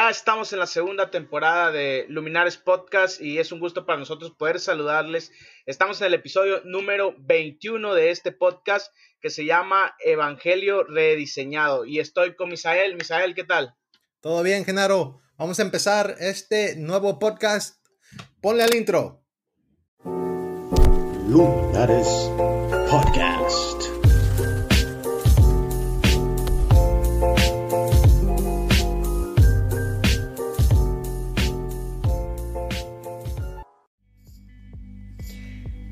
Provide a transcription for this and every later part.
ya estamos en la segunda temporada de Luminares Podcast y es un gusto para nosotros poder saludarles. Estamos en el episodio número 21 de este podcast que se llama Evangelio Rediseñado y estoy con Misael. Misael, ¿qué tal? Todo bien, Genaro. Vamos a empezar este nuevo podcast. Ponle al intro. Luminares Podcast.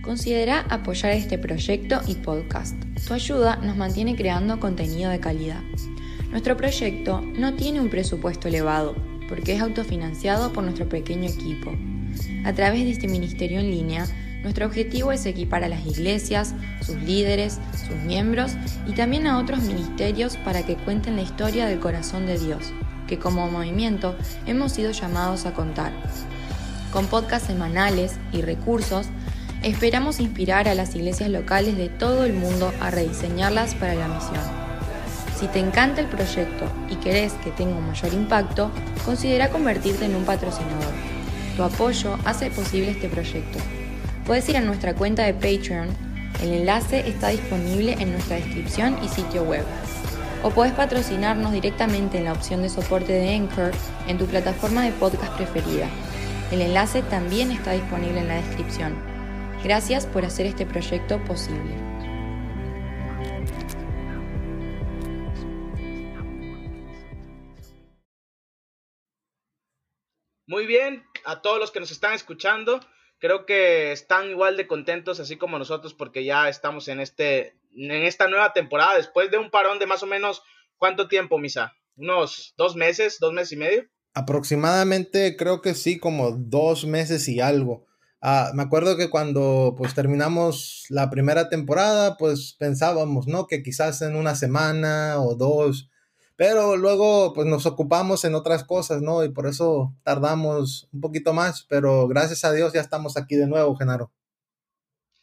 Considera apoyar este proyecto y podcast. Tu ayuda nos mantiene creando contenido de calidad. Nuestro proyecto no tiene un presupuesto elevado, porque es autofinanciado por nuestro pequeño equipo. A través de este ministerio en línea, nuestro objetivo es equipar a las iglesias, sus líderes, sus miembros y también a otros ministerios para que cuenten la historia del corazón de Dios, que como movimiento hemos sido llamados a contar. Con podcasts semanales y recursos, Esperamos inspirar a las iglesias locales de todo el mundo a rediseñarlas para la misión. Si te encanta el proyecto y querés que tenga un mayor impacto, considera convertirte en un patrocinador. Tu apoyo hace posible este proyecto. Puedes ir a nuestra cuenta de Patreon, el enlace está disponible en nuestra descripción y sitio web. O puedes patrocinarnos directamente en la opción de soporte de Anchor en tu plataforma de podcast preferida. El enlace también está disponible en la descripción. Gracias por hacer este proyecto posible. Muy bien, a todos los que nos están escuchando, creo que están igual de contentos así como nosotros porque ya estamos en este en esta nueva temporada después de un parón de más o menos ¿cuánto tiempo, Misa? Unos dos meses, dos meses y medio. Aproximadamente creo que sí, como dos meses y algo. Ah, me acuerdo que cuando pues terminamos la primera temporada, pues pensábamos, ¿no? Que quizás en una semana o dos, pero luego pues nos ocupamos en otras cosas, ¿no? Y por eso tardamos un poquito más, pero gracias a Dios ya estamos aquí de nuevo, Genaro.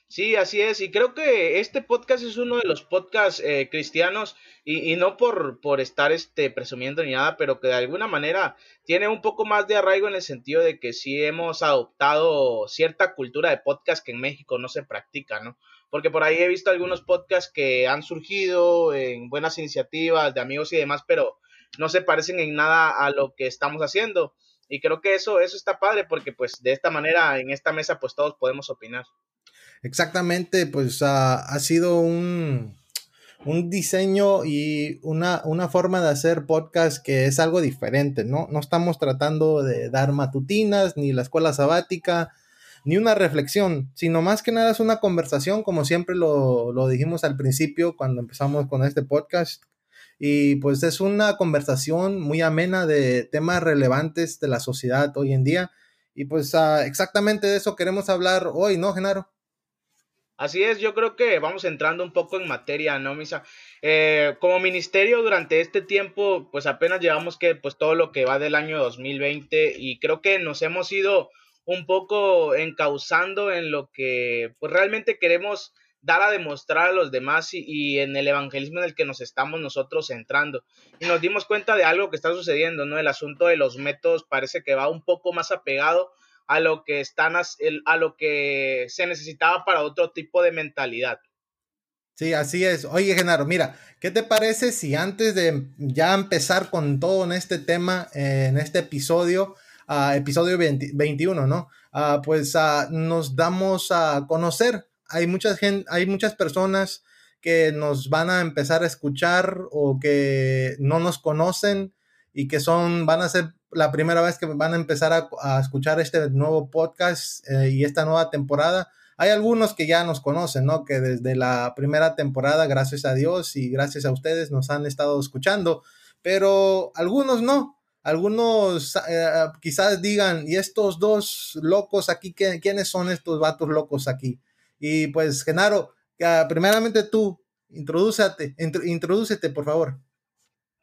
Sí, así es. Y creo que este podcast es uno de los podcasts eh, cristianos y, y, no por, por estar este, presumiendo ni nada, pero que de alguna manera tiene un poco más de arraigo en el sentido de que sí hemos adoptado cierta cultura de podcast que en México no se practica, ¿no? Porque por ahí he visto algunos podcasts que han surgido en buenas iniciativas de amigos y demás, pero no se parecen en nada a lo que estamos haciendo. Y creo que eso, eso está padre porque pues de esta manera en esta mesa pues todos podemos opinar. Exactamente, pues uh, ha sido un, un diseño y una, una, forma de hacer podcast que es algo diferente, ¿no? No estamos tratando de dar matutinas, ni la escuela sabática, ni una reflexión, sino más que nada es una conversación, como siempre lo, lo dijimos al principio cuando empezamos con este podcast. Y pues es una conversación muy amena de temas relevantes de la sociedad hoy en día. Y pues uh, exactamente de eso queremos hablar hoy, ¿no, Genaro? Así es, yo creo que vamos entrando un poco en materia, ¿no, Misa? Eh, como ministerio durante este tiempo, pues apenas llevamos que, pues todo lo que va del año 2020 y creo que nos hemos ido un poco encauzando en lo que, pues realmente queremos dar a demostrar a los demás y, y, en el evangelismo en el que nos estamos nosotros entrando. Y nos dimos cuenta de algo que está sucediendo, ¿no? El asunto de los métodos parece que va un poco más apegado a lo que están a lo que se necesitaba para otro tipo de mentalidad. Sí, así es. Oye, Genaro, mira, ¿qué te parece si antes de ya empezar con todo en este tema, en este episodio, uh, episodio 20, 21, ¿no? Uh, pues uh, nos damos a conocer. Hay gente, hay muchas personas que nos van a empezar a escuchar o que no nos conocen y que son, van a ser la primera vez que van a empezar a, escuchar este nuevo podcast eh, y esta nueva temporada. Hay algunos que ya nos conocen, ¿no? Que desde la primera temporada, gracias a Dios y gracias a ustedes, nos han estado escuchando, pero algunos no. Algunos eh, quizás digan, ¿y estos dos locos aquí? ¿Quiénes son estos vatos locos aquí? Y pues, Genaro, primeramente tú, introdúcete, introdúcete, por favor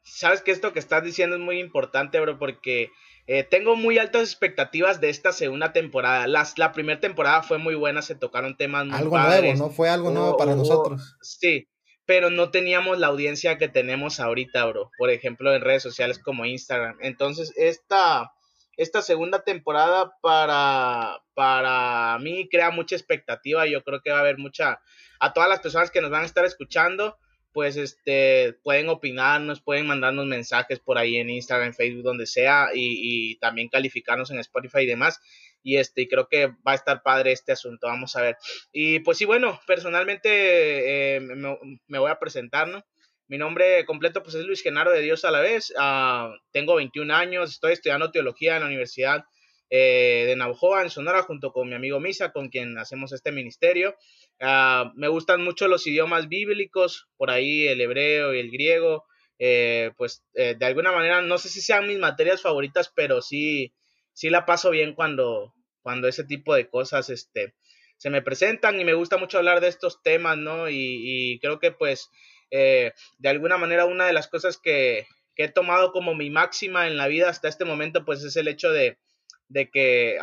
sabes que esto que estás diciendo es muy importante, bro, porque eh, tengo muy altas expectativas de esta segunda temporada. Las, la primera temporada fue muy buena, se tocaron temas muy Algo nuevo, ¿no? Fue algo nuevo para nosotros. Sí, pero no teníamos la audiencia que tenemos ahorita, bro. Por ejemplo, en redes sociales como Instagram. Entonces, esta, esta segunda temporada para, para mí crea mucha expectativa. Yo creo que va a haber mucha, a todas las personas que nos van a estar escuchando, pues este, pueden opinarnos, pueden mandarnos mensajes por ahí en Instagram, Facebook, donde sea, y, y también calificarnos en Spotify y demás y este creo que va a estar padre este asunto, vamos a ver. Y pues sí, bueno, personalmente eh, me, voy a presentar, ¿no? Mi nombre completo pues es Luis Genaro de Dios a la vez, uh, tengo 21 años, estoy estudiando teología en la Universidad eh, de Navajoa, en Sonora, junto con mi amigo Misa, con quien hacemos este ministerio. Uh, me gustan mucho los idiomas bíblicos, por ahí el hebreo y el griego, eh, pues de alguna manera, no sé si sean mis materias favoritas, pero sí, sí la paso bien cuando, cuando ese tipo de cosas este, se me presentan y me gusta mucho hablar de estos temas, ¿no? Y, creo que pues eh, de alguna manera una de las cosas que, he tomado como mi máxima en la vida hasta este momento pues es el hecho de, de que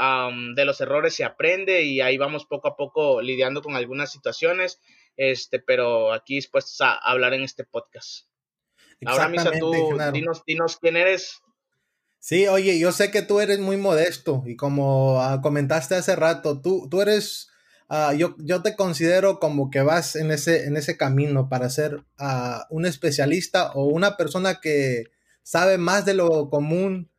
de los errores se aprende y ahí vamos poco a poco lidiando con algunas situaciones, este, pero aquí dispuestos a hablar en este podcast. Ahora, Misa, tú dinos, dinos quién eres, Sí, oye, yo sé que tú eres muy modesto y como ah, comentaste hace rato, tú, tú eres, uh, yo, yo te considero como que vas en ese, en ese camino para ser uh, un especialista o una persona que sabe más de lo común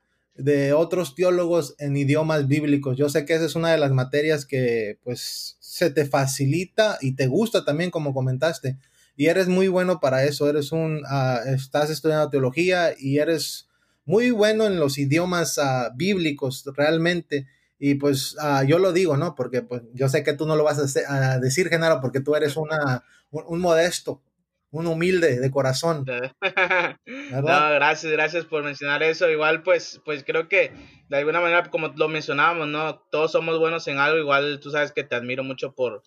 de otros teólogos en idiomas bíblicos. Yo sé que esa es una de las materias que pues se te facilita y te gusta también como comentaste y eres muy bueno para eso, eres un, estás estudiando teología y eres muy bueno en los idiomas uh, bíblicos realmente. Y pues uh, yo lo digo, ¿no? Porque pues yo sé que tú no lo vas a, decir, Genaro, porque tú eres una, un, modesto, un humilde de corazón. no, gracias, gracias por mencionar eso. Igual, pues, pues creo que de alguna manera, como lo mencionábamos, ¿no? Todos somos buenos en algo. Igual tú sabes que te admiro mucho por,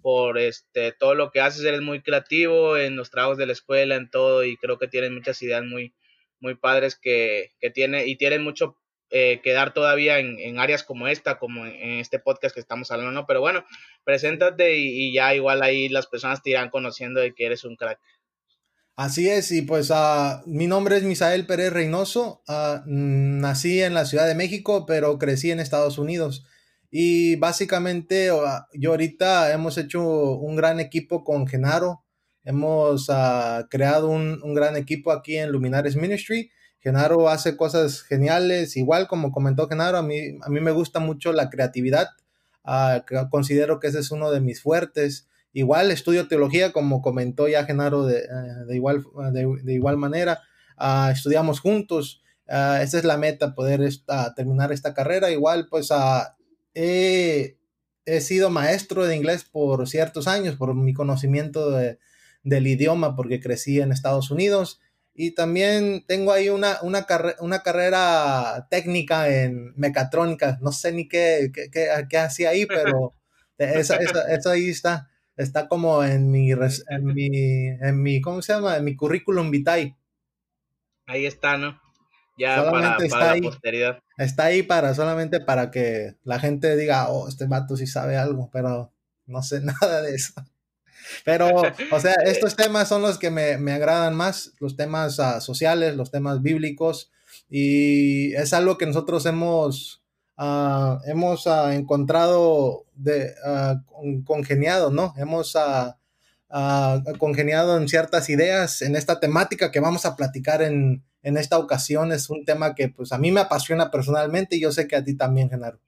por este, todo lo que haces. Eres muy creativo en los trabajos de la escuela, en todo, y creo que tienes muchas ideas muy, muy padres que, que tiene y tienen mucho eh, que dar todavía en, áreas como esta, como en, este podcast que estamos hablando, ¿no? Pero bueno, preséntate y, ya igual ahí las personas te irán conociendo de que eres un crack. Así es, y pues uh, mi nombre es Misael Pérez Reynoso, uh, nací en la Ciudad de México, pero crecí en Estados Unidos. Y básicamente yo ahorita hemos hecho un gran equipo con Genaro, Hemos ah, creado un, gran equipo aquí en Luminares Ministry. Genaro hace cosas geniales, igual como comentó Genaro, a mí, a mí me gusta mucho la creatividad. Ah, considero que ese es uno de mis fuertes. Igual estudio teología, como comentó ya Genaro de, eh, igual, de, igual manera. Ah, estudiamos juntos. esa es la meta, poder terminar esta carrera. Igual, pues he, he sido maestro de inglés por ciertos años, por mi conocimiento de, del idioma porque crecí en Estados Unidos. Y también tengo ahí una, una, una carrera técnica en mecatrónica. No sé ni qué, qué, qué, hacía ahí, pero eso, eso, ahí está. Está como en mi, en mi, en mi, ¿cómo se llama? En mi currículum vitae. Ahí está, ¿no? Ya solamente está ahí, posteridad. Está ahí para, solamente para que la gente diga, oh, este vato sí sabe algo, pero no sé nada de eso. Pero, o sea, estos temas son los que me, me agradan más, los temas uh, sociales, los temas bíblicos, y es algo que nosotros hemos, uh, hemos uh, encontrado de, congeniado, ¿no? Hemos congeniado en ciertas ideas en esta temática que vamos a platicar en, en esta ocasión. Es un tema que pues a mí me apasiona personalmente y yo sé que a ti también, Genaro.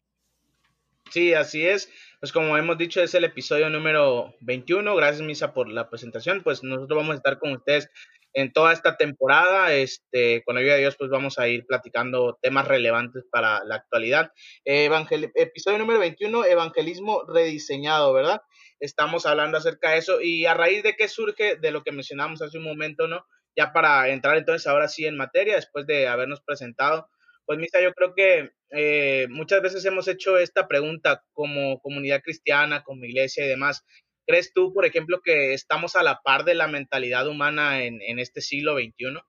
Sí, así es pues como hemos dicho, es el episodio número 21. Gracias, Misa, por la presentación. Pues nosotros vamos a estar con ustedes en toda esta temporada. Este, con la ayuda de Dios, pues vamos a ir platicando temas relevantes para la actualidad. episodio número 21, Evangelismo rediseñado, ¿verdad? Estamos hablando acerca de eso y a raíz de qué surge de lo que mencionamos hace un momento, ¿no? Ya para entrar entonces ahora sí en materia, después de habernos presentado, pues Misa, yo creo que eh, muchas veces hemos hecho esta pregunta como comunidad cristiana, como iglesia y demás. ¿Crees tú, por ejemplo, que estamos a la par de la mentalidad humana en, este siglo XXI?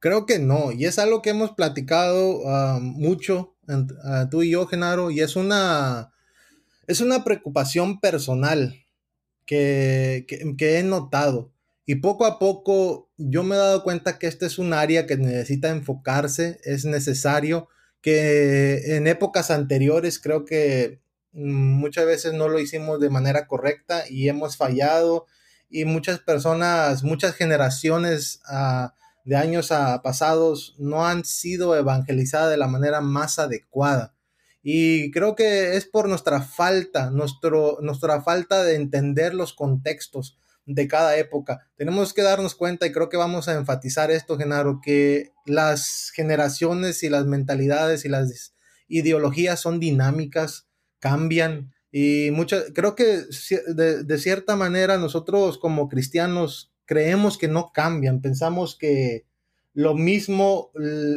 Creo que no, y es algo que hemos platicado ah, mucho ah, tú y yo, Genaro, y es una, es una preocupación personal que, que, he notado. Y poco a poco yo me he dado cuenta que este es un área que necesita enfocarse, es necesario que en épocas anteriores creo que mm, muchas veces no lo hicimos de manera correcta y hemos fallado y muchas personas, muchas generaciones ah, de años pasados no han sido evangelizadas de la manera más adecuada. Y creo que es por nuestra falta, nuestro, nuestra falta de entender los contextos de cada época. Tenemos que darnos cuenta, y creo que vamos a enfatizar esto, Genaro, que las generaciones y las mentalidades y las ideologías son dinámicas, cambian, y muchas, creo que de, de cierta manera nosotros como cristianos creemos que no cambian, pensamos que lo mismo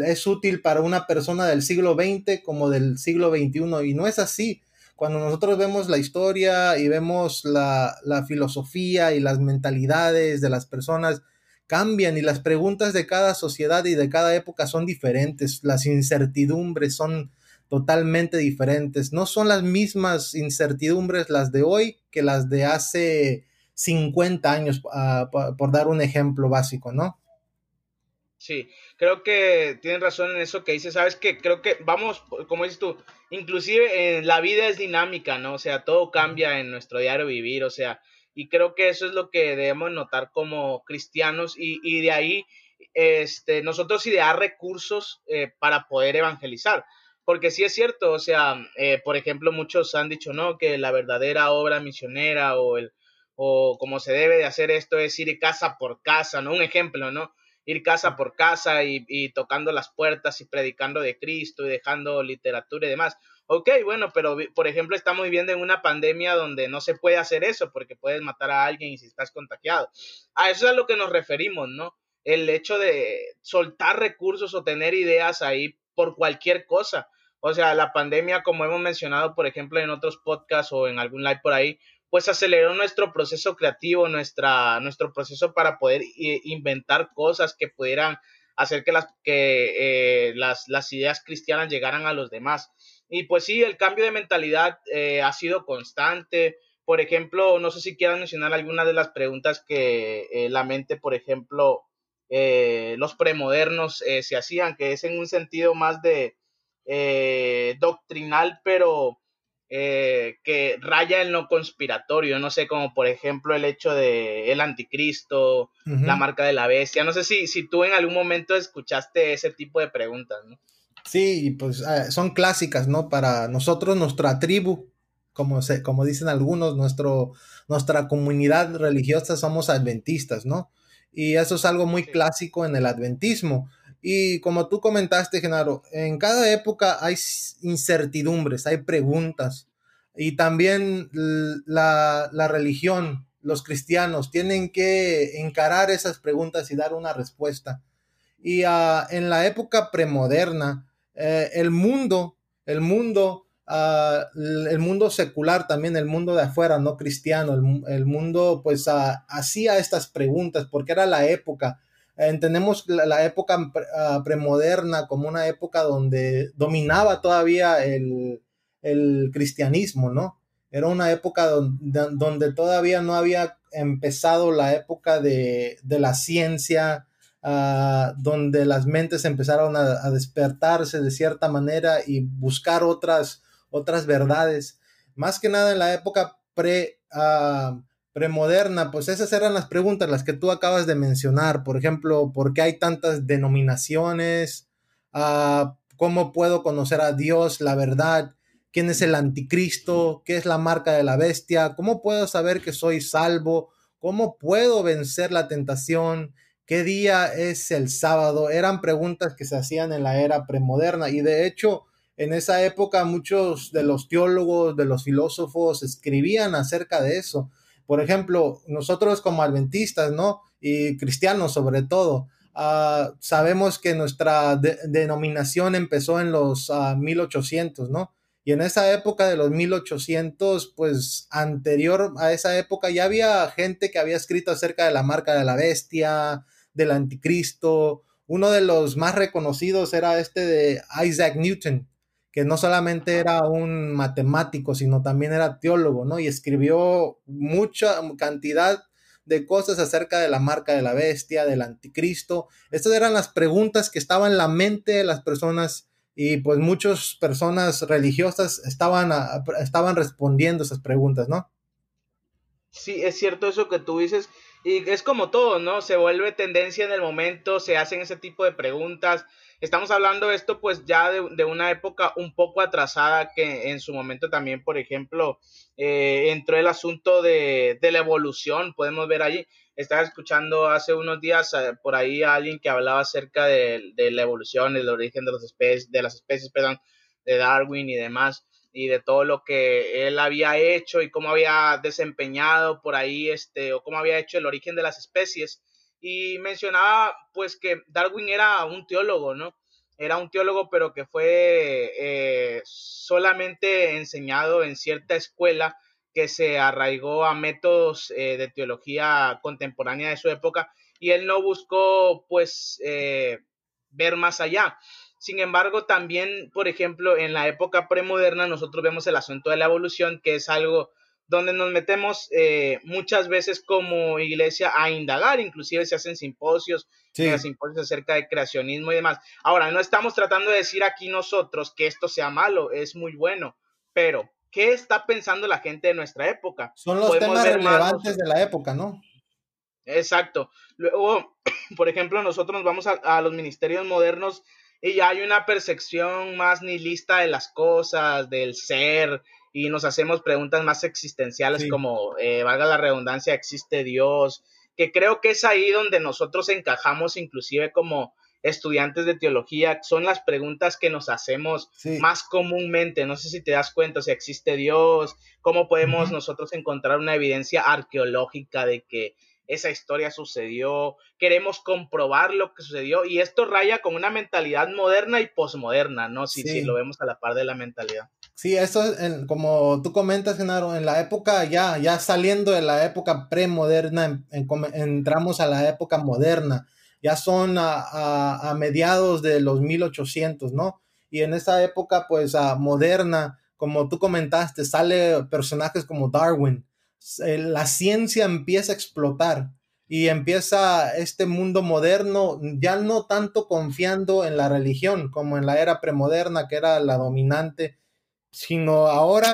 es útil para una persona del siglo XX como del siglo XXI y no es así. Cuando nosotros vemos la historia y vemos la, filosofía y las mentalidades de las personas, cambian y las preguntas de cada sociedad y de cada época son diferentes, las incertidumbres son totalmente diferentes, no son las mismas incertidumbres las de hoy que las de hace 50 años, ah, por dar un ejemplo básico, ¿no? Sí, creo que tienes razón en eso que dices, sabes que creo que vamos, como dices tú, inclusive la vida es dinámica, ¿no? O sea, todo cambia en nuestro diario vivir, o sea, y creo que eso es lo que debemos notar como cristianos y, y de ahí este, nosotros idear recursos eh, para poder evangelizar. Porque sí es cierto, o sea, eh, por ejemplo, muchos han dicho, ¿no? Que la verdadera obra misionera o el o como se debe de hacer esto es ir casa por casa, ¿no? Un ejemplo, ¿no? Ir casa por casa y, tocando las puertas y predicando de Cristo y dejando literatura y demás. Ok, bueno, pero por ejemplo estamos viviendo en una pandemia donde no se puede hacer eso porque puedes matar a alguien y si estás contagiado. A eso es a lo que nos referimos, ¿no? El hecho de soltar recursos o tener ideas ahí por cualquier cosa. O sea, la pandemia, como hemos mencionado, por ejemplo, en otros podcasts o en algún live por ahí, pues aceleró nuestro proceso creativo, nuestra, nuestro proceso para poder inventar cosas que pudieran hacer que, las, que eh, las, las, ideas cristianas llegaran a los demás. Y pues sí, el cambio de mentalidad eh, ha sido constante. Por ejemplo, no sé si quieran mencionar alguna de las preguntas que eh, la mente, por ejemplo, los premodernos se hacían, que es en un sentido más de doctrinal, pero eh, que raya en lo conspiratorio, no sé, como por ejemplo el hecho de el anticristo, la marca de la bestia, no sé si, si tú en algún momento escuchaste ese tipo de preguntas, ¿no? Sí, pues ah, son clásicas, ¿no? Para nosotros, nuestra tribu, como, se, como dicen algunos, nuestro, nuestra comunidad religiosa somos adventistas, ¿no? Y eso es algo muy clásico en el adventismo. Y como tú comentaste, Genaro, en cada época hay incertidumbres, hay preguntas. Y también la, religión, los cristianos, tienen que encarar esas preguntas y dar una respuesta. Y ah, en la época premoderna, eh, el mundo, el mundo, ah, el mundo secular también, el mundo de afuera, no cristiano, el, mundo pues ah, hacía estas preguntas porque era la época entendemos la, época ah, premoderna como una época donde dominaba todavía el, cristianismo, ¿no? Era una época donde, todavía no había empezado la época de, la ciencia, ah, donde las mentes empezaron a, despertarse de cierta manera y buscar otras, otras verdades. Más que nada en la época pre, ah, premoderna, pues esas eran las preguntas, las que tú acabas de mencionar. Por ejemplo, ¿por qué hay tantas denominaciones? Ah, ¿Cómo puedo conocer a Dios, la verdad? ¿Quién es el anticristo? ¿Qué es la marca de la bestia? ¿Cómo puedo saber que soy salvo? ¿Cómo puedo vencer la tentación? ¿Qué día es el sábado? Eran preguntas que se hacían en la era premoderna y de hecho en esa época muchos de los teólogos, de los filósofos escribían acerca de eso por ejemplo, nosotros como adventistas, ¿no? Y cristianos sobre todo, ah, sabemos que nuestra denominación empezó en los 1800, ah, ¿no? Y en esa época de los 1800, pues anterior a esa época ya había gente que había escrito acerca de la marca de la bestia, del anticristo. Uno de los más reconocidos era este de Isaac Newton, que no solamente era un matemático, sino también era teólogo, ¿no? Y escribió mucha cantidad de cosas acerca de la marca de la bestia, del anticristo. Estas eran las preguntas que estaban en la mente de las personas y pues muchas personas religiosas estaban, estaban respondiendo esas preguntas, ¿no? Sí, es cierto eso que tú dices. Y es como todo, ¿no? Se vuelve tendencia en el momento, se hacen ese tipo de preguntas. Estamos hablando de esto pues ya de, una época un poco atrasada que en su momento también, por ejemplo, eh, entró el asunto de, de, la evolución, podemos ver allí. Estaba escuchando hace unos días eh, por ahí a alguien que hablaba acerca de, de la evolución, del origen de, los especies, de las especies, perdón, de Darwin y demás y de todo lo que él había hecho y cómo había desempeñado por ahí, este, o cómo había hecho el origen de las especies. Y mencionaba, pues, que Darwin era un teólogo, ¿no? Era un teólogo, pero que fue eh, solamente enseñado en cierta escuela que se arraigó a métodos eh, de teología contemporánea de su época y él no buscó, pues, eh, ver más allá. Sin embargo, también, por ejemplo, en la época premoderna nosotros vemos el asunto de la evolución, que es algo donde nos metemos eh, muchas veces como iglesia a indagar, inclusive se hacen simposios, simposios acerca de creacionismo y demás. Ahora, no estamos tratando de decir aquí nosotros que esto sea malo, es muy bueno, pero ¿qué está pensando la gente de nuestra época? Son los temas relevantes de la época, ¿no? Exacto. Luego, por ejemplo, nosotros nos vamos a los ministerios modernos y ya hay una percepción más nihilista de las cosas, del ser, y nos hacemos preguntas más existenciales como, eh, valga la redundancia, ¿existe Dios? Que creo que es ahí donde nosotros encajamos inclusive como estudiantes de teología, son las preguntas que nos hacemos más comúnmente. No sé si te das cuenta, si existe Dios, cómo podemos nosotros encontrar una evidencia arqueológica de que esa historia sucedió, queremos comprobar lo que sucedió y esto raya con una mentalidad moderna y posmoderna, ¿no? Si, sí. lo vemos a la par de la mentalidad. Sí, eso es como tú comentas, Genaro, en la época ya, ya saliendo de la época premoderna, entramos a la época moderna, ya son a, mediados de los 1800, ¿no? Y en esa época, pues, moderna, como tú comentaste, sale personajes como Darwin, la ciencia empieza a explotar y empieza este mundo moderno ya no tanto confiando en la religión como en la era premoderna que era la dominante, sino ahora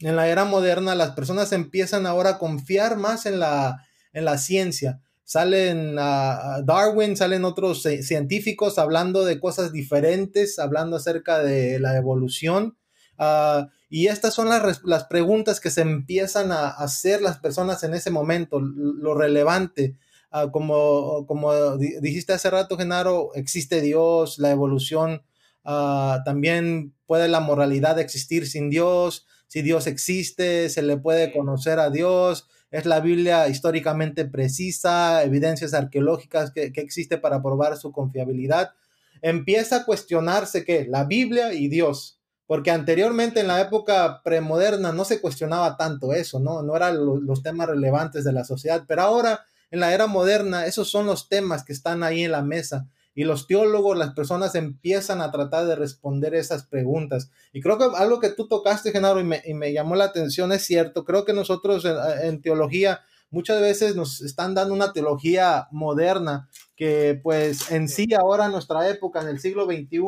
en la era moderna las personas empiezan ahora a confiar más en la, en la ciencia. Salen Darwin, salen otros científicos hablando de cosas diferentes, hablando acerca de la evolución. Uh, y estas son las, las preguntas que se empiezan a hacer las personas en ese momento, lo relevante. Ah, como, como dijiste hace rato, Genaro, existe Dios, la evolución, ah, también puede la moralidad existir sin Dios, si Dios existe, se le puede conocer a Dios, es la Biblia históricamente precisa, evidencias arqueológicas que, que existe para probar su confiabilidad. Empieza a cuestionarse que la Biblia y Dios, porque anteriormente en la época premoderna no se cuestionaba tanto eso, ¿no? No eran los temas relevantes de la sociedad, pero ahora en la era moderna esos son los temas que están ahí en la mesa y los teólogos, las personas empiezan a tratar de responder esas preguntas. Y creo que algo que tú tocaste, Genaro, y me, llamó la atención, es cierto, creo que nosotros en, teología muchas veces nos están dando una teología moderna que pues en sí ahora en nuestra época, en el siglo XXI,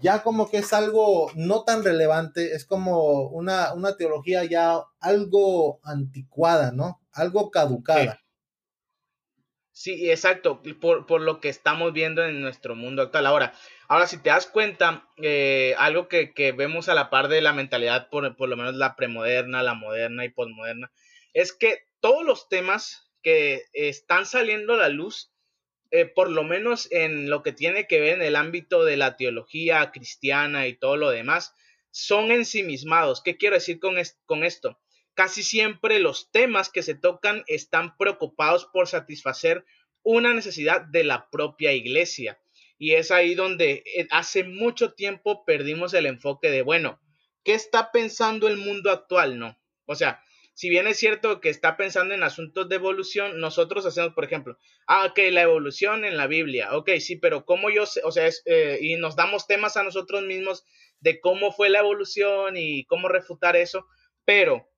ya como que es algo no tan relevante, es como una, teología ya algo anticuada, ¿no? Algo caducada. Sí, exacto, por, por, lo que estamos viendo en nuestro mundo actual. Ahora, ahora si te das cuenta, eh, algo que, vemos a la par de la mentalidad, por, por lo menos la premoderna, la moderna y posmoderna, es que todos los temas que están saliendo a la luz eh, por lo menos en lo que tiene que ver en el ámbito de la teología cristiana y todo lo demás, son ensimismados. ¿Qué quiero decir con, con esto? Casi siempre los temas que se tocan están preocupados por satisfacer una necesidad de la propia iglesia. Y es ahí donde eh, hace mucho tiempo perdimos el enfoque de, bueno, ¿qué está pensando el mundo actual? No. O sea, si bien es cierto que está pensando en asuntos de evolución, nosotros hacemos, por ejemplo, ah, ok, la evolución en la Biblia, ok, sí, pero cómo yo sé, o sea, eh, y nos damos temas a nosotros mismos de cómo fue la evolución y cómo refutar eso, pero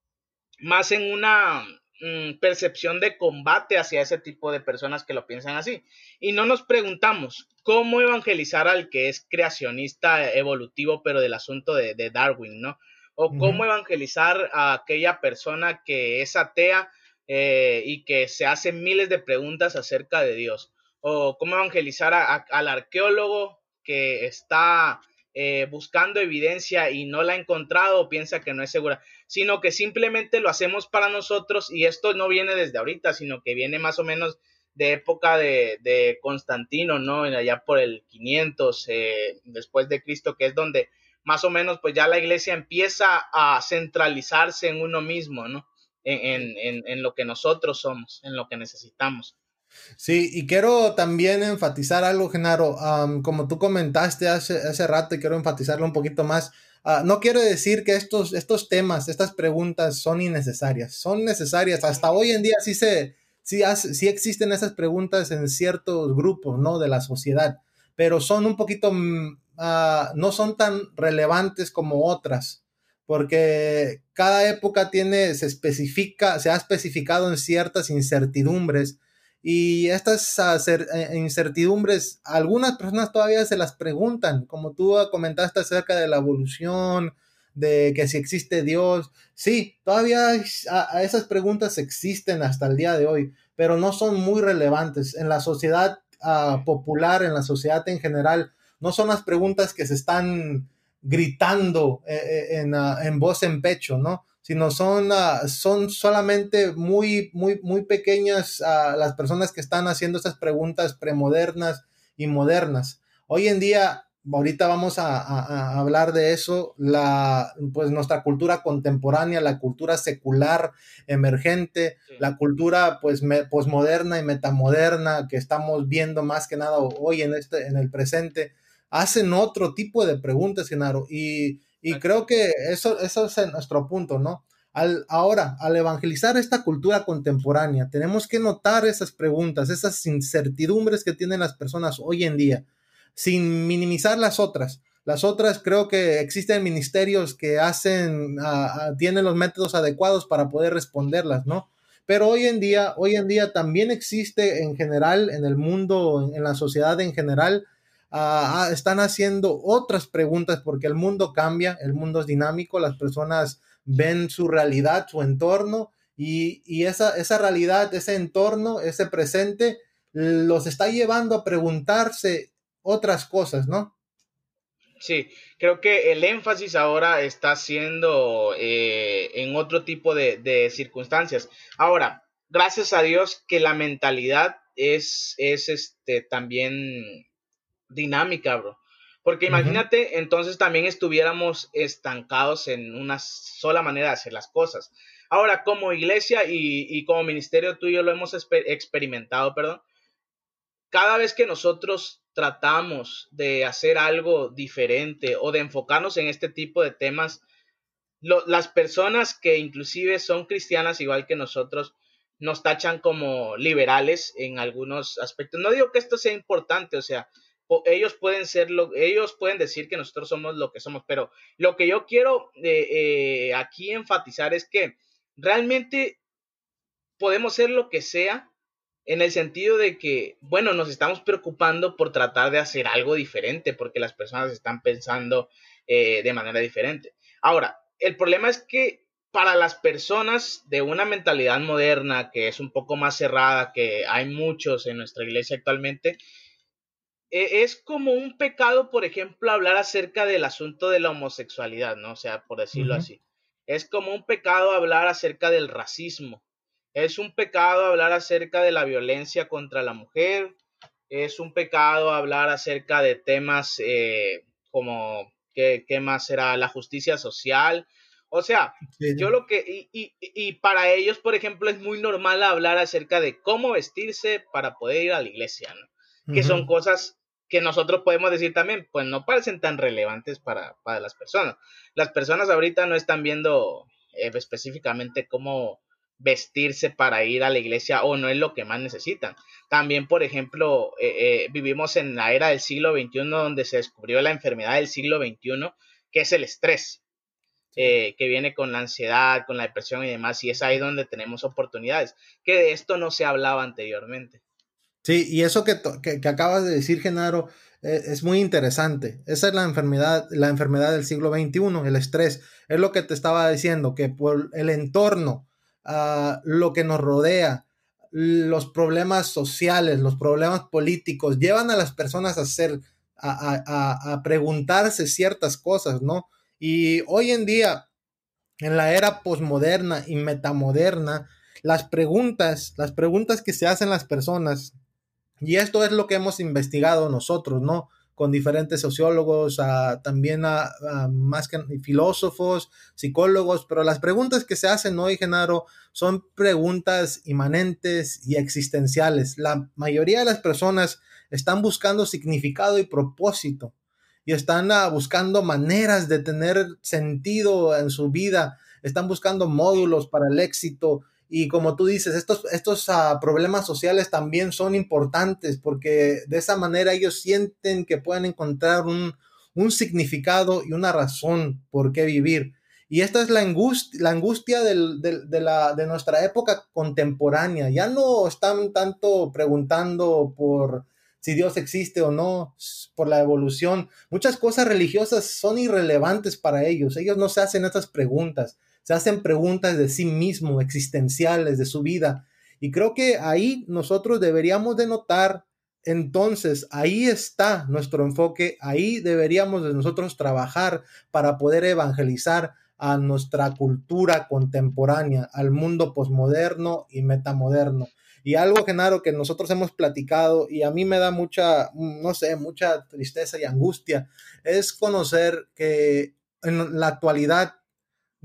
más en una, mm, percepción de combate hacia ese tipo de personas que lo piensan así. Y no nos preguntamos cómo evangelizar al que es creacionista evolutivo, pero del asunto de, Darwin, ¿no? O cómo evangelizar a aquella persona que es atea eh, y que se hace miles de preguntas acerca de Dios. O cómo evangelizar al arqueólogo que está eh, buscando evidencia y no la ha encontrado o piensa que no es segura, sino que simplemente lo hacemos para nosotros y esto no viene desde ahorita, sino que viene más o menos de época de, Constantino, ¿no? Allá por el 500 eh, después de Cristo, que es donde más o menos pues ya la iglesia empieza a centralizarse en uno mismo, ¿no? En, en, en lo que nosotros somos, en lo que necesitamos. Sí, y quiero también enfatizar algo, Genaro. como tú comentaste hace, hace rato y quiero enfatizarlo un poquito más. Ah, no quiero decir que estos, estos temas, estas preguntas son innecesarias. Son necesarias. Hasta hoy en día sí, se, sí, sí existen esas preguntas en ciertos grupos ¿no? de la sociedad, pero son un poquito, mm, ah, no son tan relevantes como otras porque cada época tiene, se especifica, se ha especificado en ciertas incertidumbres y estas eh, incertidumbres, algunas personas todavía se las preguntan, como tú comentaste acerca de la evolución, de que si existe Dios. Sí, todavía esas preguntas existen hasta el día de hoy, pero no son muy relevantes. En la sociedad ah, popular, en la sociedad en general, no son las preguntas que se están gritando eh, eh, en, ah, en voz en pecho, ¿no? Sino son, ah, son solamente muy, muy, muy pequeñas ah, las personas que están haciendo estas preguntas premodernas y modernas. Hoy en día, ahorita vamos a, hablar de eso, la, pues nuestra cultura contemporánea, la cultura secular emergente, la cultura pues posmoderna y metamoderna que estamos viendo más que nada hoy en, este, en el presente, hacen otro tipo de preguntas, Genaro, y y creo que eso, eso es nuestro punto, ¿no? Al, ahora, al evangelizar esta cultura contemporánea, tenemos que notar esas preguntas, esas incertidumbres que tienen las personas hoy en día, sin minimizar las otras. Las otras creo que existen ministerios que hacen, tienen los métodos adecuados para poder responderlas, ¿no? Pero hoy en día, hoy en día también existe en general, en el mundo, en la sociedad en general, Están haciendo otras preguntas porque el mundo cambia, el mundo es dinámico, las personas ven su realidad, su entorno y, esa, esa realidad, ese entorno, ese presente los está llevando a preguntarse otras cosas, ¿no? Sí, creo que el énfasis ahora está siendo eh, en otro tipo de, de, circunstancias. Ahora, gracias a Dios que la mentalidad es, es este, también dinámica, bro. Porque imagínate, entonces también estuviéramos estancados en una sola manera de hacer las cosas. Ahora, como iglesia y, como ministerio tú y yo lo hemos experimentado, perdón, cada vez que nosotros tratamos de hacer algo diferente o de enfocarnos en este tipo de temas, las personas que inclusive son cristianas igual que nosotros, nos tachan como liberales en algunos aspectos. No digo que esto sea importante, o sea, ellos pueden ser lo, ellos pueden decir que nosotros somos lo que somos, pero lo que yo quiero eh, eh, aquí enfatizar es que realmente podemos ser lo que sea en el sentido de que, bueno, nos estamos preocupando por tratar de hacer algo diferente porque las personas están pensando eh, de manera diferente. Ahora, el problema es que para las personas de una mentalidad moderna que es un poco más cerrada, que hay muchos en nuestra iglesia actualmente, es como un pecado, por ejemplo, hablar acerca del asunto de la homosexualidad, ¿no? O sea, por decirlo así. Es como un pecado hablar acerca del racismo. Es un pecado hablar acerca de la violencia contra la mujer. Es un pecado hablar acerca de temas eh, como, ¿qué, ¿qué, más será? La justicia social. O sea, yo lo que, y, y, y para ellos, por ejemplo, es muy normal hablar acerca de cómo vestirse para poder ir a la iglesia, ¿no? Que son cosas que nosotros podemos decir también, pues no parecen tan relevantes para, las personas. Las personas ahorita no están viendo eh, específicamente cómo vestirse para ir a la iglesia o no es lo que más necesitan. También, por ejemplo, eh, eh, vivimos en la era del siglo XXI donde se descubrió la enfermedad del siglo XXI, que es el estrés. eh, que viene con la ansiedad, con la depresión y demás, y es ahí donde tenemos oportunidades, que de esto no se hablaba anteriormente. Sí, y eso que, que, acabas de decir, Genaro, e, es muy interesante. Esa es la enfermedad, la enfermedad del siglo XXI, el estrés. Es lo que te estaba diciendo, que por el entorno, uh, lo que nos rodea, los problemas sociales, los problemas políticos, llevan a las personas a hacer, a, a, preguntarse ciertas cosas, ¿no? Y hoy en día, en la era posmoderna y metamoderna, las preguntas, las preguntas que se hacen las personas, y esto es lo que hemos investigado nosotros, ¿no? Con diferentes sociólogos, también a, más que filósofos, psicólogos, pero las preguntas que se hacen hoy, Genaro, son preguntas inmanentes y existenciales. La mayoría de las personas están buscando significado y propósito y están ah, buscando maneras de tener sentido en su vida, están buscando módulos para el éxito. Y como tú dices, estos, estos ah, problemas sociales también son importantes porque de esa manera ellos sienten que pueden encontrar un, un significado y una razón por qué vivir. Y esta es la angustia, la angustia del, de, la, de nuestra época contemporánea. Ya no están tanto preguntando por si Dios existe o no, por la evolución. Muchas cosas religiosas son irrelevantes para ellos. Ellos no se hacen estas preguntas, se hacen preguntas de sí mismo, existenciales, de su vida. Y creo que ahí nosotros deberíamos de notar, entonces, ahí está nuestro enfoque, ahí deberíamos de nosotros trabajar para poder evangelizar a nuestra cultura contemporánea, al mundo posmoderno y metamoderno. Y algo, Genaro, que nosotros hemos platicado y a mí me da mucha, no sé, mucha tristeza y angustia, es conocer que en la actualidad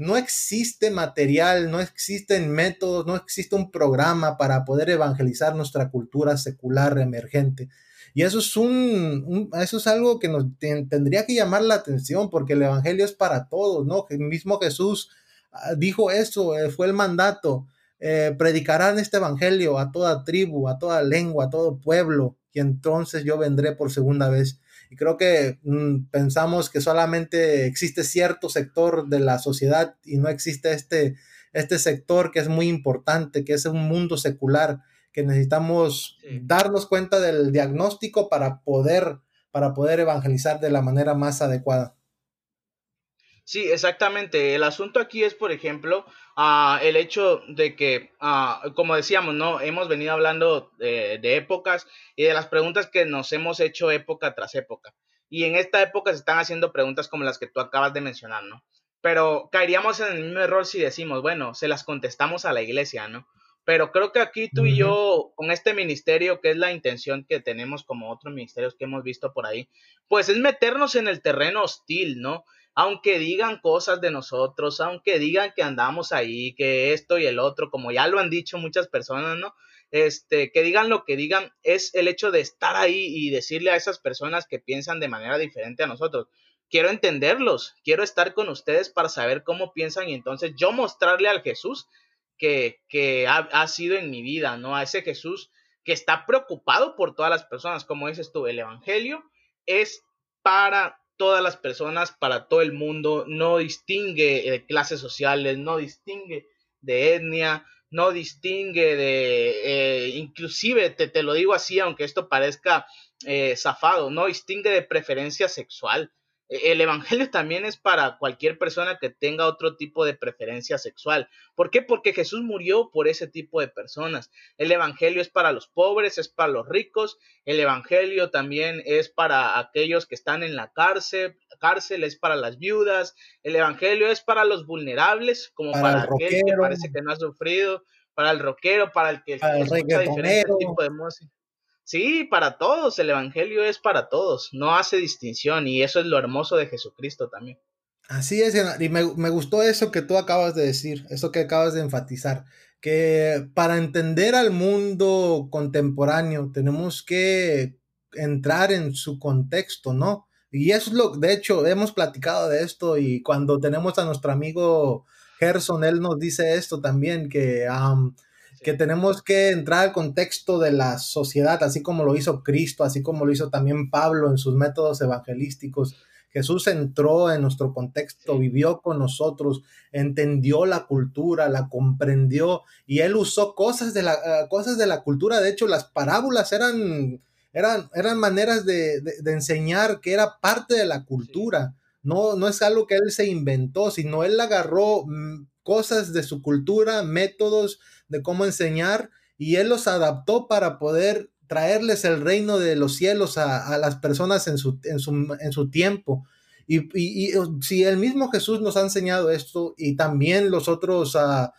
no existe material, no existen métodos, no existe un programa para poder evangelizar nuestra cultura secular emergente. Y eso es un, eso es algo que nos tendría que llamar la atención porque el evangelio es para todos, ¿no? El mismo Jesús ah, dijo eso, eh, fue el mandato eh, predicarán este evangelio a toda tribu, a toda lengua, a todo pueblo, y entonces yo vendré por segunda vez. Y creo que mm, pensamos que solamente existe cierto sector de la sociedad y no existe este, este sector que es muy importante, que es un mundo secular, que necesitamos darnos cuenta del diagnóstico para poder, para poder evangelizar de la manera más adecuada. Sí, exactamente. El asunto aquí es, por ejemplo, uh, el hecho de que, uh, como decíamos, ¿no? Hemos venido hablando de, de, épocas y de las preguntas que nos hemos hecho época tras época. Y en esta época se están haciendo preguntas como las que tú acabas de mencionar, ¿no? Pero caeríamos en el mismo error si decimos, bueno, se las contestamos a la iglesia, ¿no? Pero creo que aquí tú y yo, con este ministerio, que es la intención que tenemos como otros ministerios que hemos visto por ahí, pues es meternos en el terreno hostil, ¿no? Aunque digan cosas de nosotros, aunque digan que andamos ahí, que esto y el otro, como ya lo han dicho muchas personas, ¿no? Este, que digan lo que digan, es el hecho de estar ahí y decirle a esas personas que piensan de manera diferente a nosotros. Quiero entenderlos, quiero estar con ustedes para saber cómo piensan y entonces yo mostrarle al Jesús que, que ha, ha sido en mi vida, ¿no? A ese Jesús que está preocupado por todas las personas, como dices tú, el Evangelio es para todas las personas, para todo el mundo, no distingue de clases sociales, no distingue de etnia, no distingue de, eh, inclusive te, te, lo digo así, aunque esto parezca eh, zafado, no distingue de preferencia sexual. El Evangelio también es para cualquier persona que tenga otro tipo de preferencia sexual. ¿Por qué? Porque Jesús murió por ese tipo de personas. El Evangelio es para los pobres, es para los ricos. El Evangelio también es para aquellos que están en la cárcel, cárcel es para las viudas. El Evangelio es para los vulnerables, como para, aquel que parece que no ha sufrido, para el rockero, para el que para el escucha diferentes tipos de música. Sí, para todos, el Evangelio es para todos, no hace distinción y eso es lo hermoso de Jesucristo también. Así es, y me, me, gustó eso que tú acabas de decir, eso que acabas de enfatizar, que para entender al mundo contemporáneo tenemos que entrar en su contexto, ¿no? Y eso es lo, de hecho, hemos platicado de esto y cuando tenemos a nuestro amigo Gerson, él nos dice esto también, que que tenemos que entrar al contexto de la sociedad, así como lo hizo Cristo, así como lo hizo también Pablo en sus métodos evangelísticos, Jesús entró en nuestro contexto, vivió con nosotros, entendió la cultura, la comprendió y él usó cosas de la, eh, cosas de la cultura. De hecho, las parábolas eran, eran, eran maneras de, enseñar que era parte de la cultura. No, no es algo que él se inventó, sino él agarró mm, cosas de su cultura, métodos de cómo enseñar y él los adaptó para poder traerles el reino de los cielos a, las personas en su, en su, tiempo. Y, si el mismo Jesús nos ha enseñado esto y también los otros ah,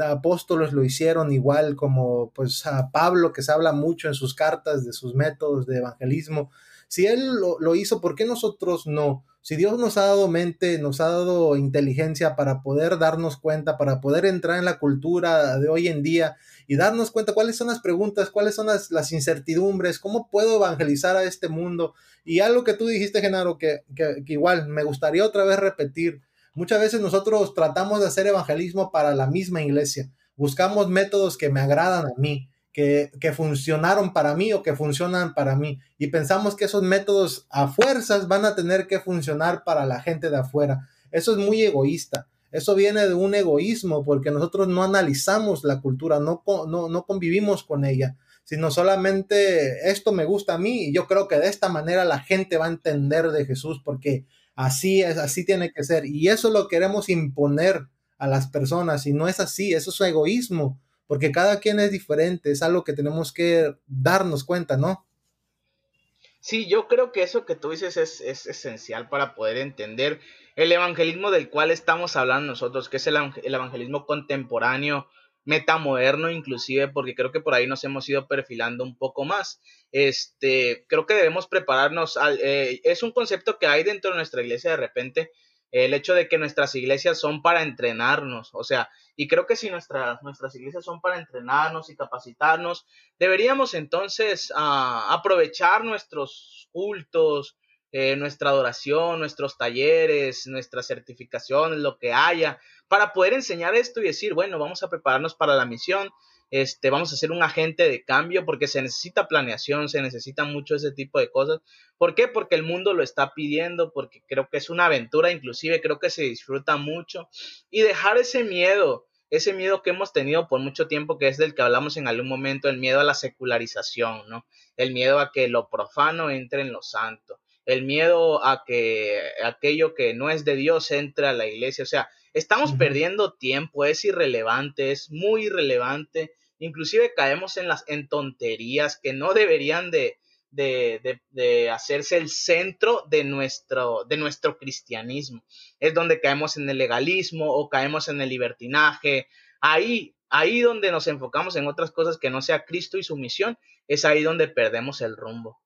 apóstoles lo hicieron igual como pues a Pablo que se habla mucho en sus cartas de sus métodos de evangelismo, si él lo, lo hizo, ¿por qué nosotros no? Si Dios nos ha dado mente, nos ha dado inteligencia para poder darnos cuenta, para poder entrar en la cultura de hoy en día y darnos cuenta cuáles son las preguntas, cuáles son las, incertidumbres, cómo puedo evangelizar a este mundo. Y algo que tú dijiste, Genaro, que, que, que igual me gustaría otra vez repetir. Muchas veces nosotros tratamos de hacer evangelismo para la misma iglesia. Buscamos métodos que me agradan a mí que, funcionaron para mí o que funcionan para mí. Y pensamos que esos métodos a fuerzas van a tener que funcionar para la gente de afuera. Eso es muy egoísta. Eso viene de un egoísmo porque nosotros no analizamos la cultura, no, no, no convivimos con ella, sino solamente esto me gusta a mí y yo creo que de esta manera la gente va a entender de Jesús porque así es, así tiene que ser. Y eso lo queremos imponer a las personas y no es así, eso es egoísmo porque cada quien es diferente, es algo que tenemos que darnos cuenta, ¿no? Sí, yo creo que eso que tú dices es, esencial para poder entender el evangelismo del cual estamos hablando nosotros, que es el, evangelismo contemporáneo, metamoderno inclusive, porque creo que por ahí nos hemos ido perfilando un poco más. Este, creo que debemos prepararnos, al, eh, es un concepto que hay dentro de nuestra iglesia de repente, el hecho de que nuestras iglesias son para entrenarnos, o sea, y creo que si nuestras, nuestras iglesias son para entrenarnos y capacitarnos, deberíamos entonces ah, aprovechar nuestros cultos, eh, nuestra adoración, nuestros talleres, nuestras certificaciones, lo que haya, para poder enseñar esto y decir, bueno, vamos a prepararnos para la misión, este, vamos a hacer un agente de cambio porque se necesita planeación, se necesita mucho ese tipo de cosas. ¿Por qué? Porque el mundo lo está pidiendo, porque creo que es una aventura, inclusive creo que se disfruta mucho y dejar ese miedo, ese miedo que hemos tenido por mucho tiempo, que es del que hablamos en algún momento, el miedo a la secularización, ¿no? El miedo a que lo profano entre en lo santo, el miedo a que aquello que no es de Dios entre a la iglesia, o sea, estamos perdiendo tiempo, es irrelevante, es muy irrelevante inclusive caemos en las en tonterías que no deberían de, de, hacerse el centro de nuestro, de nuestro cristianismo. Es donde caemos en el legalismo o caemos en el libertinaje. Ahí, ahí donde nos enfocamos en otras cosas que no sea Cristo y su misión, es ahí donde perdemos el rumbo.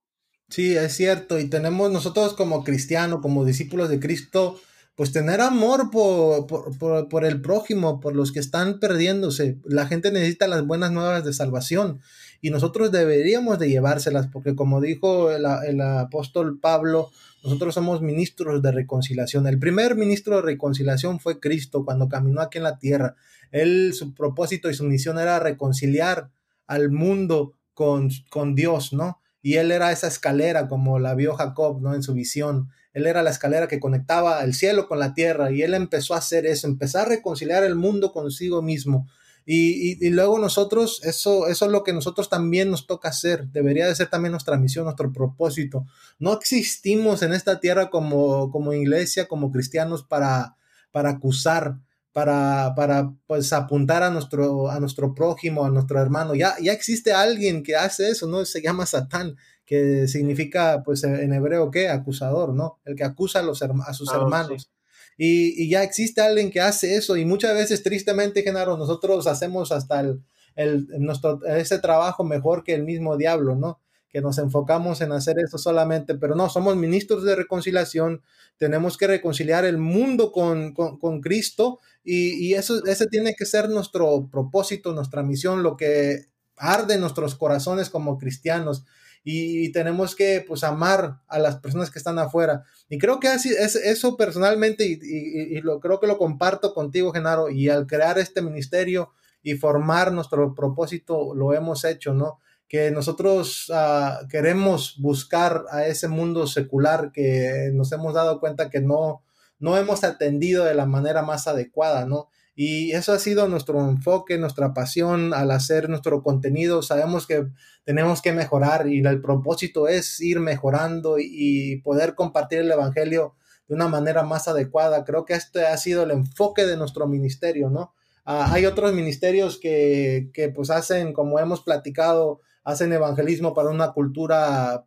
Sí, es cierto. Y tenemos nosotros como cristianos, como discípulos de Cristo, pues tener amor por, por, por, el prójimo, por los que están perdiéndose. La gente necesita las buenas nuevas de salvación y nosotros deberíamos de llevárselas porque como dijo el, el apóstol Pablo, nosotros somos ministros de reconciliación. El primer ministro de reconciliación fue Cristo cuando caminó aquí en la tierra. Él, su propósito y su misión era reconciliar al mundo con, con Dios, ¿no? Y él era esa escalera como la vio Jacob, ¿no? En su visión. Él era la escalera que conectaba el cielo con la tierra y él empezó a hacer eso, empezó a reconciliar el mundo consigo mismo. Y, luego nosotros, eso, eso es lo que nosotros también nos toca hacer, debería de ser también nuestra misión, nuestro propósito. No existimos en esta tierra como, como iglesia, como cristianos para, para acusar, para, para pues apuntar a nuestro, a nuestro prójimo, a nuestro hermano. Ya, ya existe alguien que hace eso, ¿no? Se llama Satán que significa, pues en hebreo, ¿qué? Acusador, ¿no? El que acusa a, los, a sus ah, hermanos. Y, ya existe alguien que hace eso y muchas veces, tristemente, Genaro, nosotros hacemos hasta el, el, nuestro, ese trabajo mejor que el mismo diablo, ¿no? Que nos enfocamos en hacer eso solamente, pero no, somos ministros de reconciliación, tenemos que reconciliar el mundo con, con, con Cristo y, y, eso, ese tiene que ser nuestro propósito, nuestra misión, lo que arde en nuestros corazones como cristianos y, tenemos que pues amar a las personas que están afuera. Y creo que así es eso personalmente y, lo creo que lo comparto contigo, Genaro, y al crear este ministerio y formar nuestro propósito lo hemos hecho, ¿no? que nosotros ah, queremos buscar a ese mundo secular que nos hemos dado cuenta que no, no hemos atendido de la manera más adecuada, ¿no? Y eso ha sido nuestro enfoque, nuestra pasión al hacer nuestro contenido. Sabemos que tenemos que mejorar y el propósito es ir mejorando y, poder compartir el Evangelio de una manera más adecuada. Creo que este ha sido el enfoque de nuestro ministerio, ¿no? Ah, hay otros ministerios que, que pues hacen, como hemos platicado, hacen evangelismo para una cultura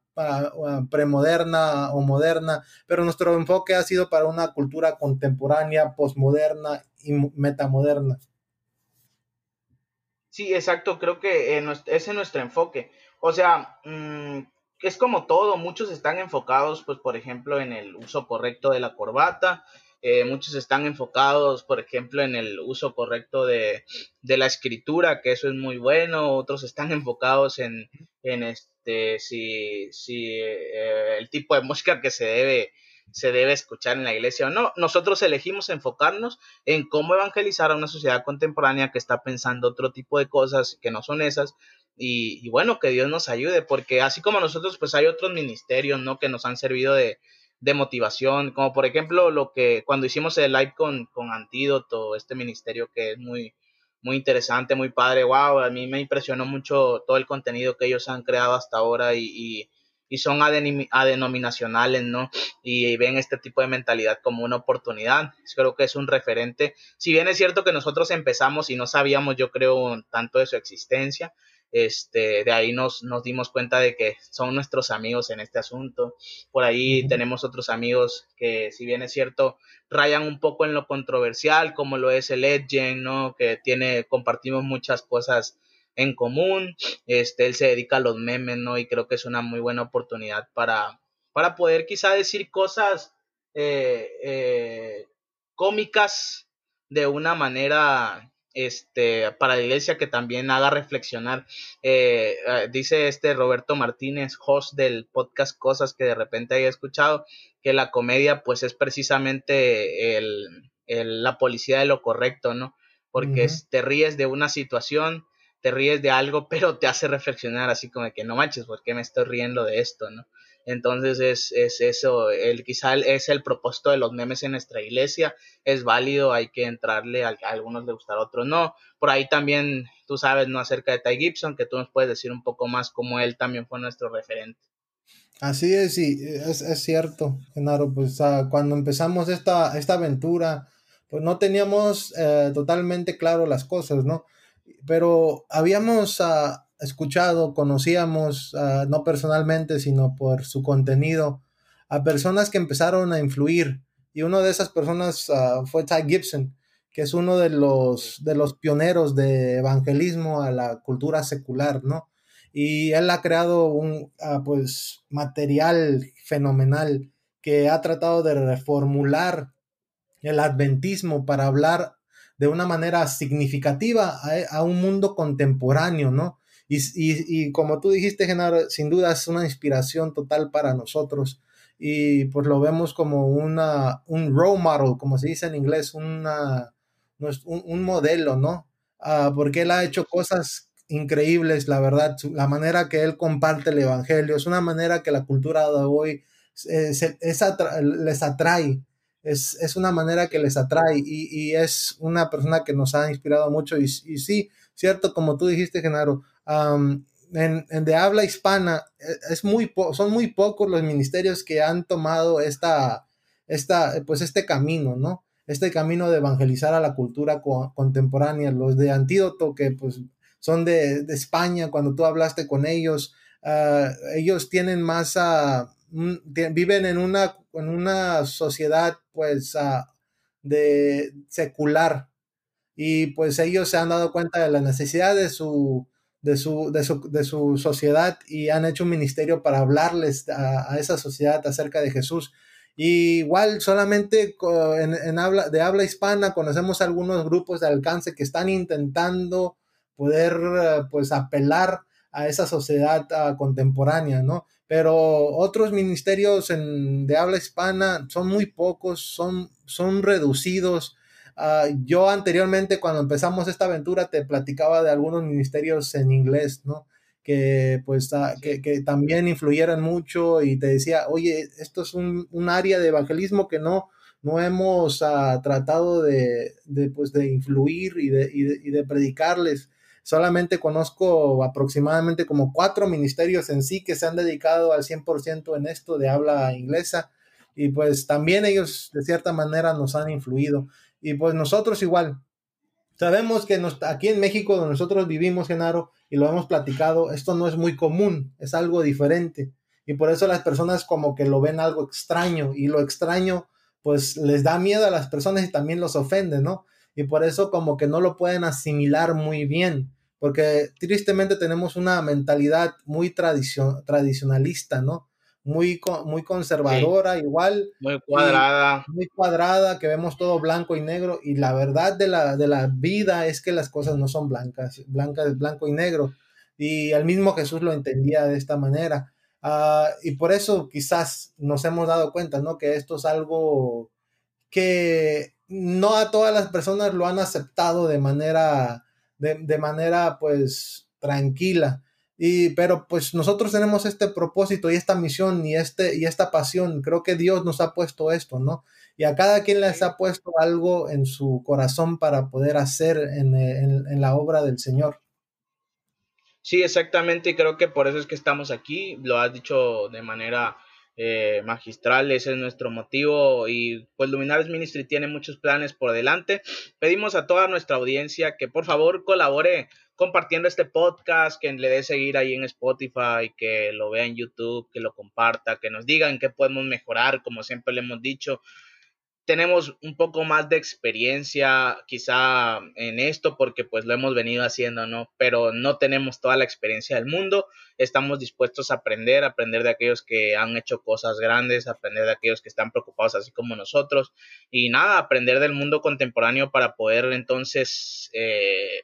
premoderna o moderna, pero nuestro enfoque ha sido para una cultura contemporánea, posmoderna y metamoderna. Sí, exacto, creo que ese es nuestro enfoque. O sea, mm, es como todo, muchos están enfocados, pues, por ejemplo, en el uso correcto de la corbata, eh, muchos están enfocados, por ejemplo, en el uso correcto de, la escritura, que eso es muy bueno, otros están enfocados en, en este, si, eh, el tipo de música que se debe, se debe escuchar en la iglesia o no. Nosotros elegimos enfocarnos en cómo evangelizar a una sociedad contemporánea que está pensando otro tipo de cosas que no son esas. Y, y bueno, que Dios nos ayude, porque así como nosotros, pues hay otros ministerios, ¿no? Que nos han servido de, motivación, como por ejemplo lo que cuando hicimos el live con, con Antídoto, este ministerio que es muy, muy interesante, muy padre, wow, a mí me impresionó mucho todo el contenido que ellos han creado hasta ahora y, son adenominacionales, ¿no? Y ven este tipo de mentalidad como una oportunidad. Creo que es un referente. Si bien es cierto que nosotros empezamos y no sabíamos, yo creo, tanto de su existencia, este, de ahí nos, nos dimos cuenta de que son nuestros amigos en este asunto. Por ahí tenemos otros amigos que, si bien es cierto, rayan un poco en lo controversial, como lo es el Edgen, ¿no? Que tiene, compartimos muchas cosas en común. Este, él se dedica a los memes, ¿no? Y creo que es una muy buena oportunidad para, para poder quizá decir cosas eh, eh, cómicas de una manera este, para la iglesia que también haga reflexionar. Eh, eh, dice este Roberto Martínez, host del podcast Cosas que de repente haya escuchado, que la comedia pues es precisamente el, la policía de lo correcto, ¿no? Porque te ríes de una situación, te ríes de algo, pero te hace reflexionar así como que no manches, ¿por qué me estoy riendo de esto, no? Entonces es, es eso, el, quizá es el propósito de los memes en nuestra iglesia, es válido, hay que entrarle, a, algunos les gustará, a otros no. Por ahí también tú sabes, ¿no? Acerca de Ty Gibson, que tú nos puedes decir un poco más cómo él también fue nuestro referente. Así es, sí, es, es cierto, Genaro, pues ah, cuando empezamos esta, esta aventura, pues no teníamos eh, totalmente claro las cosas, ¿no? Pero habíamos... Uh, escuchado, conocíamos, ah, no personalmente, sino por su contenido, a personas que empezaron a influir. Y una de esas personas ah, fue Ty Gibson, que es uno de los, de los pioneros de evangelismo a la cultura secular, ¿no? Y él ha creado un ah, pues, material fenomenal que ha tratado de reformular el adventismo para hablar de una manera significativa a, a un mundo contemporáneo, ¿no? Y, como tú dijiste, Genaro, sin duda es una inspiración total para nosotros. Y pues lo vemos como una, un role model, como se dice en inglés, una, un, modelo, ¿no? Ah, porque él ha hecho cosas increíbles, la verdad, la manera que él comparte el Evangelio, es una manera que la cultura de hoy eh, les atrae, es, es, una manera que les atrae y, y, es una persona que nos ha inspirado mucho y, y sí, cierto, como tú dijiste, Genaro, en, de habla hispana, e, es muy son muy pocos los ministerios que han tomado esta, esta, pues este camino, ¿no? Este camino de evangelizar a la cultura contemporánea. Los de Antídoto, que pues son de, España, cuando tú hablaste con ellos, ah, ellos tienen más, uh, viven en una, en una sociedad pues uh, de secular y pues ellos se han dado cuenta de la necesidad de su, de su, de su, de su sociedad y han hecho un ministerio para hablarles a, esa sociedad acerca de Jesús. igual solamente en, habla, de habla hispana conocemos algunos grupos de alcance que están intentando poder pues apelar a esa sociedad ah, contemporánea, ¿no? Pero otros ministerios en, de habla hispana son muy pocos, son, son reducidos Ah, yo anteriormente, cuando empezamos esta aventura, te platicaba de algunos ministerios en inglés, ¿no? que pues que, también influyeran mucho y te decía, oye, esto es un, área de evangelismo que no, no hemos ah, tratado de, de, pues, de influir y de, y de, predicarles. Solamente conozco aproximadamente como cuatro ministerios en sí que se han dedicado al 100% en esto de habla inglesa y pues también ellos de cierta manera nos han influido. Y pues nosotros igual, sabemos que nos, aquí en México donde nosotros vivimos, Genaro, y lo hemos platicado, esto no es muy común, es algo diferente. Y por eso las personas como que lo ven algo extraño y lo extraño pues les da miedo a las personas y también los ofende, ¿no? Y por eso como que no lo pueden asimilar muy bien, porque tristemente tenemos una mentalidad muy tradicionalista, ¿no? Muy, muy conservadora, igual. Muy cuadrada. Muy cuadrada, que vemos todo blanco y negro. Y la verdad de la, de la vida es que las cosas no son blancas, blancas, blanco y negro. Y el mismo Jesús lo entendía de esta manera. Ah, y por eso quizás nos hemos dado cuenta, ¿no? Que esto es algo que no a todas las personas lo han aceptado de manera, de, manera pues tranquila. Y, pero pues nosotros tenemos este propósito y esta misión y, este, y esta pasión. Creo que Dios nos ha puesto esto, ¿no? Y a cada quien les ha puesto algo en su corazón para poder hacer en la obra del Señor. Sí, exactamente, y creo que por eso es que estamos aquí, lo has dicho de manera eh, magistral, ese es nuestro motivo y pues Luminares Ministry tiene muchos planes por delante. Pedimos a toda nuestra audiencia que por favor colabore compartiendo este podcast, que le dé seguir ahí en Spotify, que lo vea en YouTube, que lo comparta, que nos digan qué podemos mejorar, como siempre le hemos dicho tenemos un poco más de experiencia quizá en esto porque pues lo hemos venido haciendo, ¿no? Pero no tenemos toda la experiencia del mundo, estamos dispuestos a aprender, aprender de aquellos que han hecho cosas grandes, aprender de aquellos que están preocupados así como nosotros y nada, aprender del mundo contemporáneo para poder entonces eh,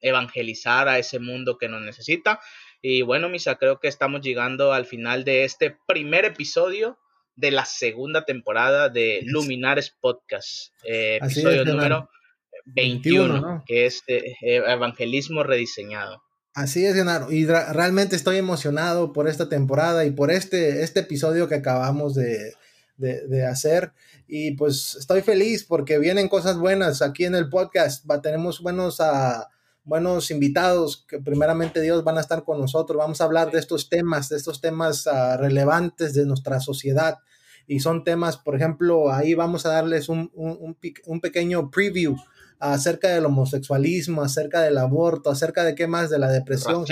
evangelizar a ese mundo que nos necesita. Y bueno, Misa, creo que estamos llegando al final de este primer episodio de la segunda temporada de Luminares Podcast, eh, episodio número 21, que es eh, Evangelismo Rediseñado. Así es, Genaro, y realmente estoy emocionado por esta temporada y por este, este episodio que acabamos de, hacer. Y pues estoy feliz porque vienen cosas buenas aquí en el podcast. Va, tenemos buenos, uh, buenos invitados que primeramente Dios van a estar con nosotros. Vamos a hablar de estos temas, de estos temas uh, relevantes de nuestra sociedad. Y son temas, por ejemplo, ahí vamos a darles un, un, un pequeño preview acerca del homosexualismo, acerca del aborto, acerca de qué más, de la depresión.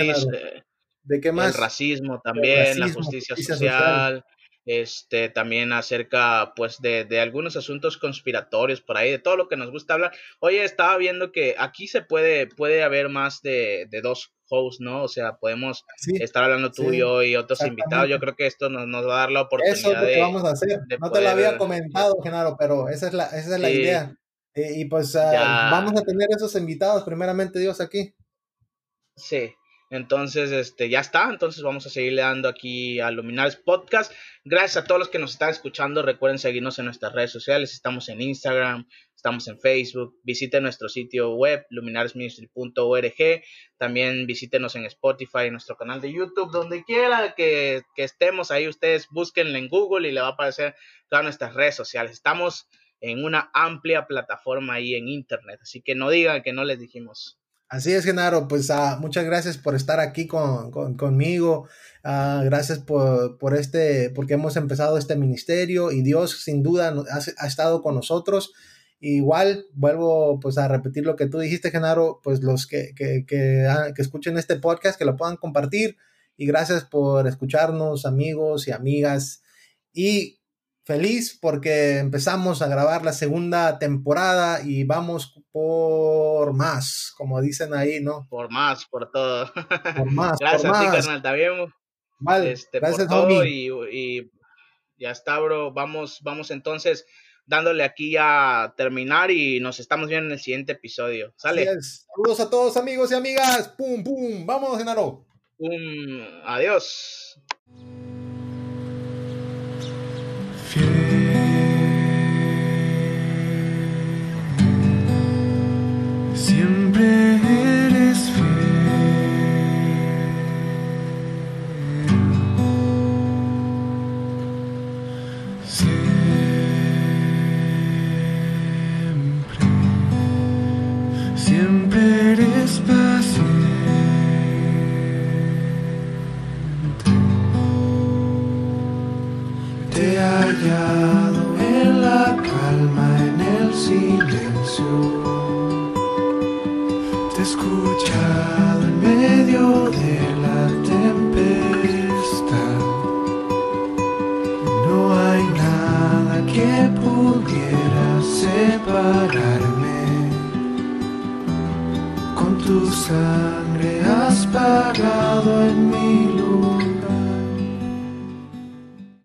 ¿De qué más? El racismo también, la justicia, social este, también acerca pues de, de, algunos asuntos conspiratorios por ahí, de todo lo que nos gusta hablar. Oye, estaba viendo que aquí se puede, puede haber más de, de dos hosts, ¿no? O sea, podemos estar hablando tú y yo y otros invitados. Yo creo que esto nos, nos, va a dar la oportunidad Eso es lo que vamos a hacer. no te lo había comentado, Genaro, pero esa es la, esa es la idea. Eh, y pues ah, vamos a tener esos invitados, primeramente Dios, aquí. Sí, entonces, este, ya está. Entonces vamos a seguirle dando aquí a Luminares Podcast. Gracias a todos los que nos están escuchando. Recuerden seguirnos en nuestras redes sociales. Estamos en Instagram, estamos en Facebook. Visiten nuestro sitio web, luminaresministry.org. También visítenos en Spotify, nuestro canal de YouTube, donde quiera que, estemos ahí. Ustedes búsquenlo en Google y le va a aparecer todas nuestras redes sociales. Estamos en una amplia plataforma ahí en Internet. Así que no digan que no les dijimos. Así es, Genaro. Pues uh, muchas gracias por estar aquí con, conmigo. Uh, gracias por, por, este, porque hemos empezado este ministerio y Dios sin duda ha, ha, estado con nosotros. Igual vuelvo pues a repetir lo que tú dijiste, Genaro, pues los que, que, que, ah, que escuchen este podcast, que lo puedan compartir. Y gracias por escucharnos, amigos y amigas. Y feliz porque empezamos a grabar la segunda temporada y vamos por más, como dicen ahí, ¿no? Por más, por todo. Por más. gracias a ti, carnal, también. Vale, este, gracias, por todo y, ya está, bro. Vamos, vamos entonces dándole aquí a terminar y nos estamos viendo en el siguiente episodio. Sale. Saludos a todos amigos y amigas. Pum, pum. Vamos, Genaro. Pum. Adiós. Siempre eres